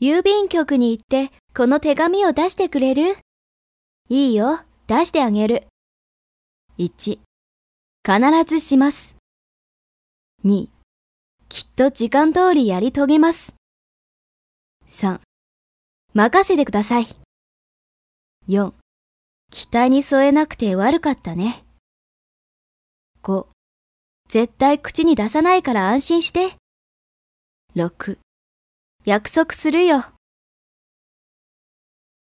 郵便局に行ってこの手紙を出してくれる？いいよ、出してあげる。1、必ずします。2、きっと時間通りやり遂げます。3、任せてください。4、期待に添えなくて悪かったね。5、絶対口に出さないから安心して。6、約束するよ。